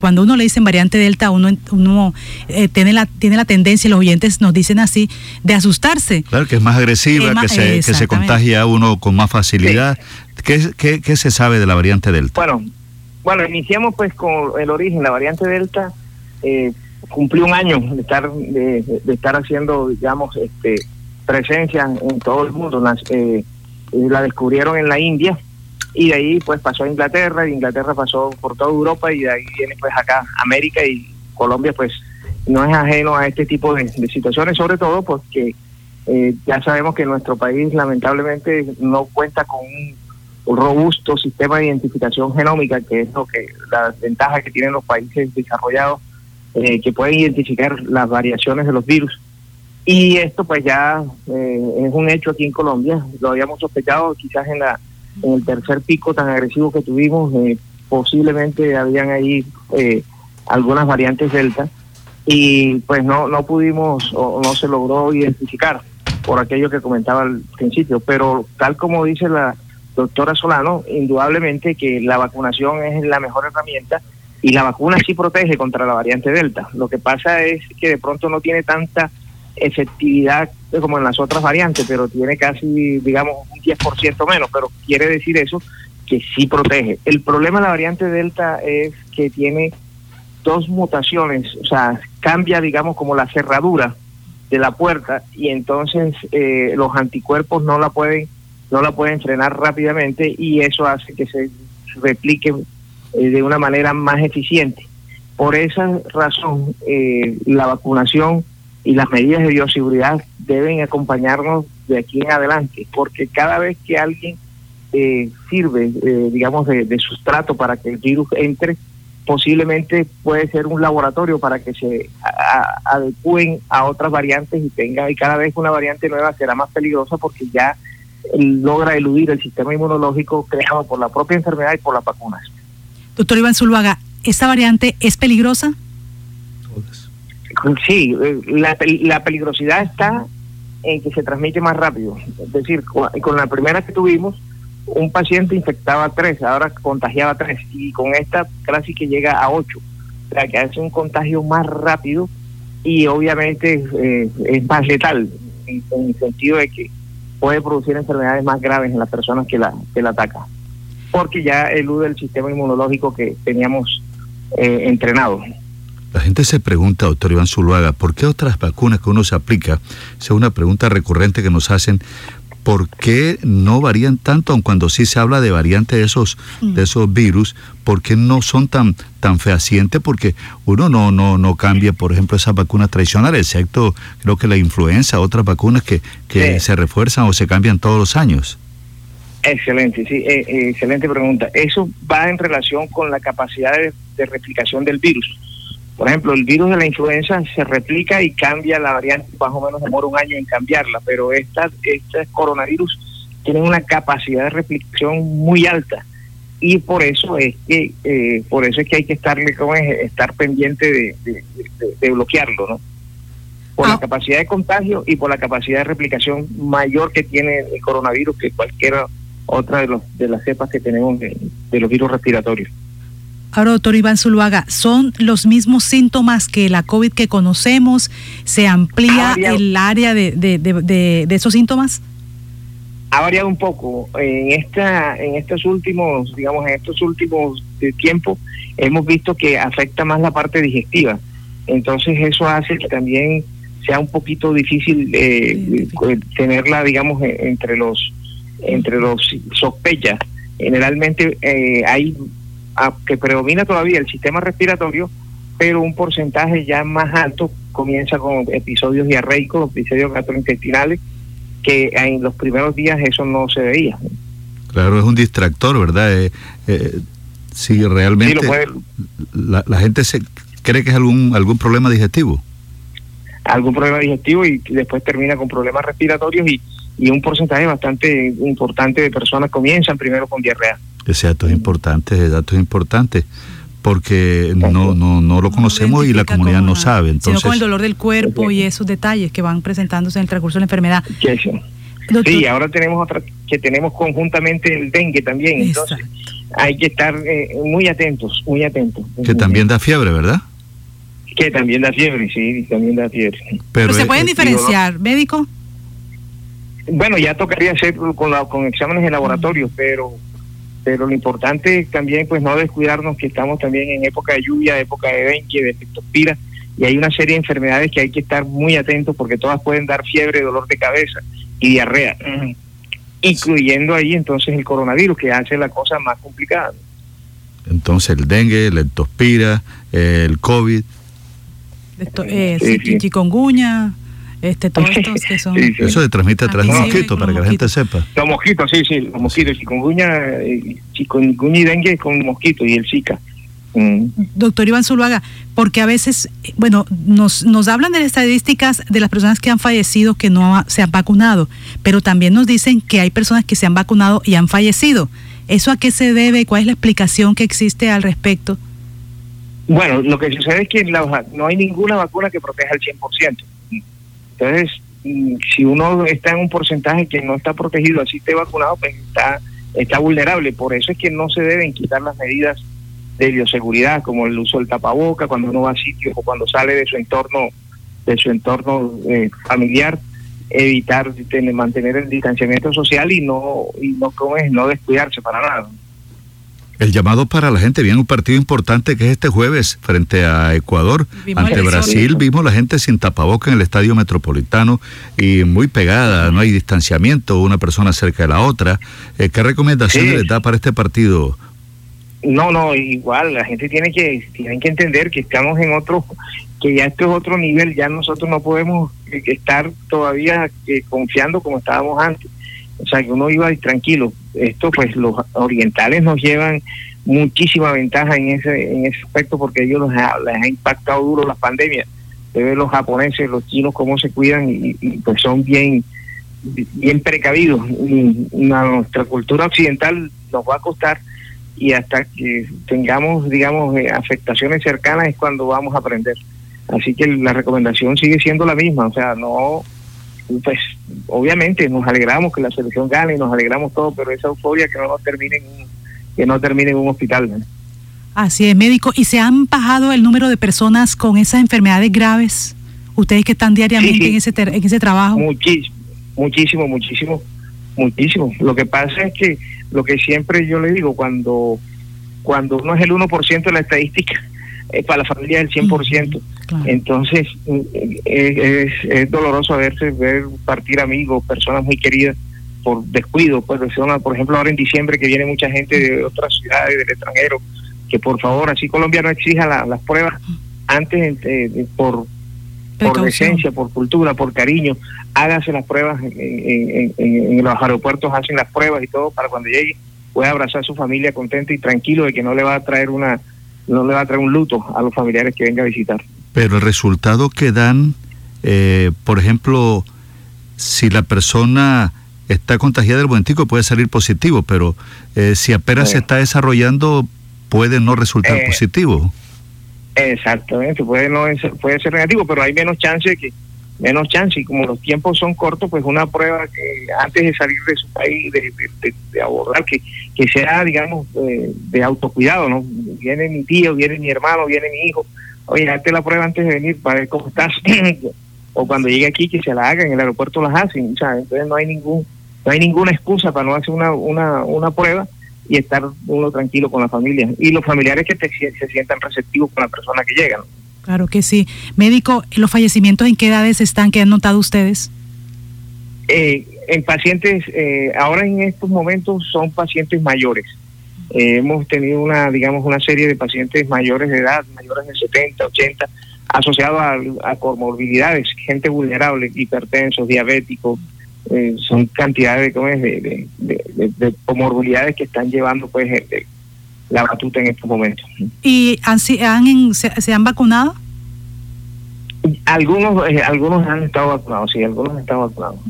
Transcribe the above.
Cuando uno le dice variante Delta, uno, uno eh, tiene, la, tiene la tendencia, los oyentes nos dicen así, de asustarse. Claro, que es más agresiva, que, se, que se contagia uno con más facilidad. ¿Qué, qué, se sabe de la variante Delta? Bueno, bueno, iniciamos pues con el origen. La variante Delta eh, cumplió un año de estar, de, estar haciendo, digamos, este, presencia en todo el mundo. Eh, la descubrieron en la India y de ahí pues pasó a Inglaterra, de Inglaterra pasó por toda Europa y de ahí viene pues acá América y Colombia pues no es ajeno a este tipo de, situaciones, sobre todo porque eh, ya sabemos que nuestro país lamentablemente no cuenta con un, robusto sistema de identificación genómica, que es lo que la ventaja que tienen los países desarrollados, eh, que pueden identificar las variaciones de los virus. Y esto pues ya eh, es un hecho aquí en Colombia, lo habíamos sospechado quizás en la en el tercer pico tan agresivo que tuvimos, eh, posiblemente habían ahí eh, algunas variantes delta y pues no, no pudimos o no se logró identificar por aquello que comentaba al principio, pero tal como dice la doctora Solano, indudablemente que la vacunación es la mejor herramienta y la vacuna sí protege contra la variante delta. Lo que pasa es que de pronto no tiene tanta efectividad como en las otras variantes, pero tiene casi, digamos, un 10% menos, pero quiere decir eso que sí protege. El problema de la variante Delta es que tiene dos mutaciones, o sea, cambia, digamos, como la cerradura de la puerta y entonces eh, los anticuerpos no la pueden no la pueden frenar rápidamente y eso hace que se replique eh, de una manera más eficiente. Por esa razón, eh, la vacunación y las medidas de bioseguridad deben acompañarnos de aquí en adelante, porque cada vez que alguien eh, sirve, eh, digamos, de, sustrato para que el virus entre, posiblemente puede ser un laboratorio para que se adecúen a otras variantes y tenga, y cada vez una variante nueva será más peligrosa porque ya logra eludir el sistema inmunológico creado por la propia enfermedad y por las vacunas. Doctor Iván Zuluaga, ¿esta variante es peligrosa? Sí, eh, la, la peligrosidad está en que se transmite más rápido. Es decir, con, la primera que tuvimos, un paciente infectaba tres, ahora contagiaba tres, y con esta casi que llega a ocho. O sea, que hace un contagio más rápido y obviamente eh, es más letal, en, el sentido de que puede producir enfermedades más graves en las personas que la, que la atacan, porque ya elude el sistema inmunológico que teníamos eh, entrenado. La gente se pregunta, doctor Iván Zuluaga, ¿por qué otras vacunas que uno se aplica? es una pregunta recurrente que nos hacen. ¿Por qué no varían tanto, aun cuando sí se habla de variantes de esos, mm. de esos virus? ¿Por qué no son tan, tan fehacientes? Porque uno no, no, no cambia, por ejemplo, esas vacunas tradicionales, excepto creo que la influenza, otras vacunas que, que se refuerzan o se cambian todos los años. Excelente, sí, eh, eh, excelente pregunta. Eso va en relación con la capacidad de replicación del virus por ejemplo, el virus de la influenza se replica y cambia la variante, más o menos demora un año en cambiarla, pero estas, estos coronavirus tienen una capacidad de replicación muy alta y por eso es que eh, por eso es que hay que estarle como estar pendiente de, bloquearlo, ¿no? Por la ah. capacidad de contagio y por la capacidad de replicación mayor que tiene el coronavirus que cualquier otra de los de las cepas que tenemos de los virus respiratorios. Ahora, doctor Iván Zuluaga, ¿son los mismos síntomas que la COVID que conocemos? ¿Se amplía el área de, de, de, de, esos síntomas? Ha variado un poco. En esta, en estos últimos, digamos, en estos últimos tiempos, hemos visto que afecta más la parte digestiva. Entonces eso hace que también sea un poquito difícil eh, tenerla, digamos, entre los entre los sospechas. Generalmente eh, hay que predomina todavía el sistema respiratorio, pero un porcentaje ya más alto comienza con episodios diarreicos, episodios gastrointestinales, que en los primeros días eso no se veía. Claro, es un distractor, ¿verdad? Eh, eh, si realmente la, gente se cree que es algún algún problema digestivo. Algún problema digestivo y después termina con problemas respiratorios y, y un porcentaje bastante importante de personas comienzan primero con diarrea. Ese dato es importante, dato es importante porque no, no, no lo conocemos y la comunidad no sabe. Entonces, sino con el dolor del cuerpo y esos detalles que van presentándose en el transcurso de la enfermedad. Sí, ahora tenemos otra que tenemos conjuntamente el dengue también. Entonces, hay que estar eh, muy atentos, muy atentos. Que también da fiebre, ¿verdad? Que también da fiebre, sí, también da fiebre. Pero, se pueden diferenciar, médico. Bueno, ya tocaría hacer con, con exámenes de laboratorio, pero pero lo importante también pues no descuidarnos que estamos también en época de lluvia, época de dengue, de leptospira y hay una serie de enfermedades que hay que estar muy atentos porque todas pueden dar fiebre, dolor de cabeza y diarrea, incluyendo ahí entonces el coronavirus que hace la cosa más complicada. Entonces el dengue, la leptospira, el COVID. Esto, eh, chikungunya, este, todos estos que son... Eso se transmite a través de mosquitos, para que la gente sepa. Los mosquitos, sí, sí, los mosquitos, chikungunya, chikungunya y dengue con mosquitos y el zika. Mm. Doctor Iván Zuluaga, porque a veces, bueno, nos, nos hablan de las estadísticas de las personas que han fallecido que no se han vacunado, pero también nos dicen que hay personas que se han vacunado y han fallecido. ¿Eso a qué se debe? ¿Cuál es la explicación que existe al respecto? Bueno, lo que sucede es que no hay ninguna vacuna que proteja al 100%. Entonces, mm, si uno está en un porcentaje que no está protegido, así esté vacunado, pues está, está vulnerable. Por eso es que no se deben quitar las medidas de bioseguridad, como el uso del tapaboca cuando uno va a sitios o cuando sale de su entorno, de su entorno eh, familiar, evitar mantener el distanciamiento social y no y no no descuidarse para nada. El llamado para la gente, viene un partido importante que es este jueves frente a Ecuador, ante Brasil, vimos la gente sin tapaboca en el estadio metropolitano y muy pegada, no hay distanciamiento, una persona cerca de la otra. Eh, ¿Qué recomendaciones les da para este partido? No, no, igual, la gente tiene que, tienen que entender que estamos en otro, que ya esto es otro nivel, ya nosotros no podemos eh, estar todavía eh, confiando como estábamos antes o sea, que uno iba tranquilo. Esto, pues, los orientales nos llevan muchísima ventaja en ese en ese aspecto porque ellos les ha, impactado duro la pandemia. Se los japoneses, los chinos, cómo se cuidan y, pues son bien bien precavidos. nuestra cultura occidental nos va a costar y hasta que tengamos, digamos, eh, afectaciones cercanas es cuando vamos a aprender. Así que la recomendación sigue siendo la misma, o sea, no pues obviamente nos alegramos que la selección gane y nos alegramos todo, pero esa euforia que no termine en un, que no termine en un hospital. Así es, médico. ¿Y se han bajado el número de personas con esas enfermedades graves? Ustedes que están diariamente en ese en ese trabajo. Muchísimo, muchísimo, muchísimo, muchísimo. Lo que pasa es que lo que siempre yo le digo, cuando cuando uno es el 1% de la estadística, es para la familia es el 100%. Entonces, es, es, doloroso verse, ver partir amigos, personas muy queridas por descuido. Pues, por ejemplo, ahora en diciembre que viene mucha gente de otras ciudades, del extranjero, que por favor, así Colombia no exija las pruebas antes por por decencia, por cultura, por cariño, hágase las pruebas en, en, los aeropuertos, hacen las pruebas y todo para cuando llegue pueda abrazar a su familia contento y tranquilo de que no le va a traer una no le va a traer un luto a los familiares que venga a visitar. Pero el resultado que dan, eh, por ejemplo, si la persona está contagiada del tico puede salir positivo, pero eh, si apenas se está desarrollando puede no resultar eh, positivo. Exactamente, puede no puede ser negativo, pero hay menos chance que menos chance y como los tiempos son cortos, pues una prueba que antes de salir de su país, de, abordar, que, que sea, digamos, de autocuidado, ¿no? Viene mi tío, viene mi hermano, viene mi hijo, oye, hazte la prueba antes de venir para ver cómo estás, o cuando llegue aquí que se la haga, en el aeropuerto las hacen, sea, entonces no hay ningún no hay ninguna excusa para no hacer una, una, una prueba y estar uno tranquilo con la familia y los familiares que se sientan receptivos con la persona que llega. Claro que sí. Médico, ¿los fallecimientos en qué edades están? ¿Qué han notado ustedes? Eh, en pacientes, eh, ahora en estos momentos son pacientes mayores. Eh, hemos tenido una, digamos, una serie de pacientes mayores de edad, mayores de 70, 80, asociados a, comorbilidades, gente vulnerable, hipertensos, diabéticos, son cantidades de, de, comorbilidades que están llevando pues la batuta en estos momentos. ¿Y han, han, se, han vacunado? Algunos, eh, algunos han estado vacunados, sí, algunos han estado vacunados.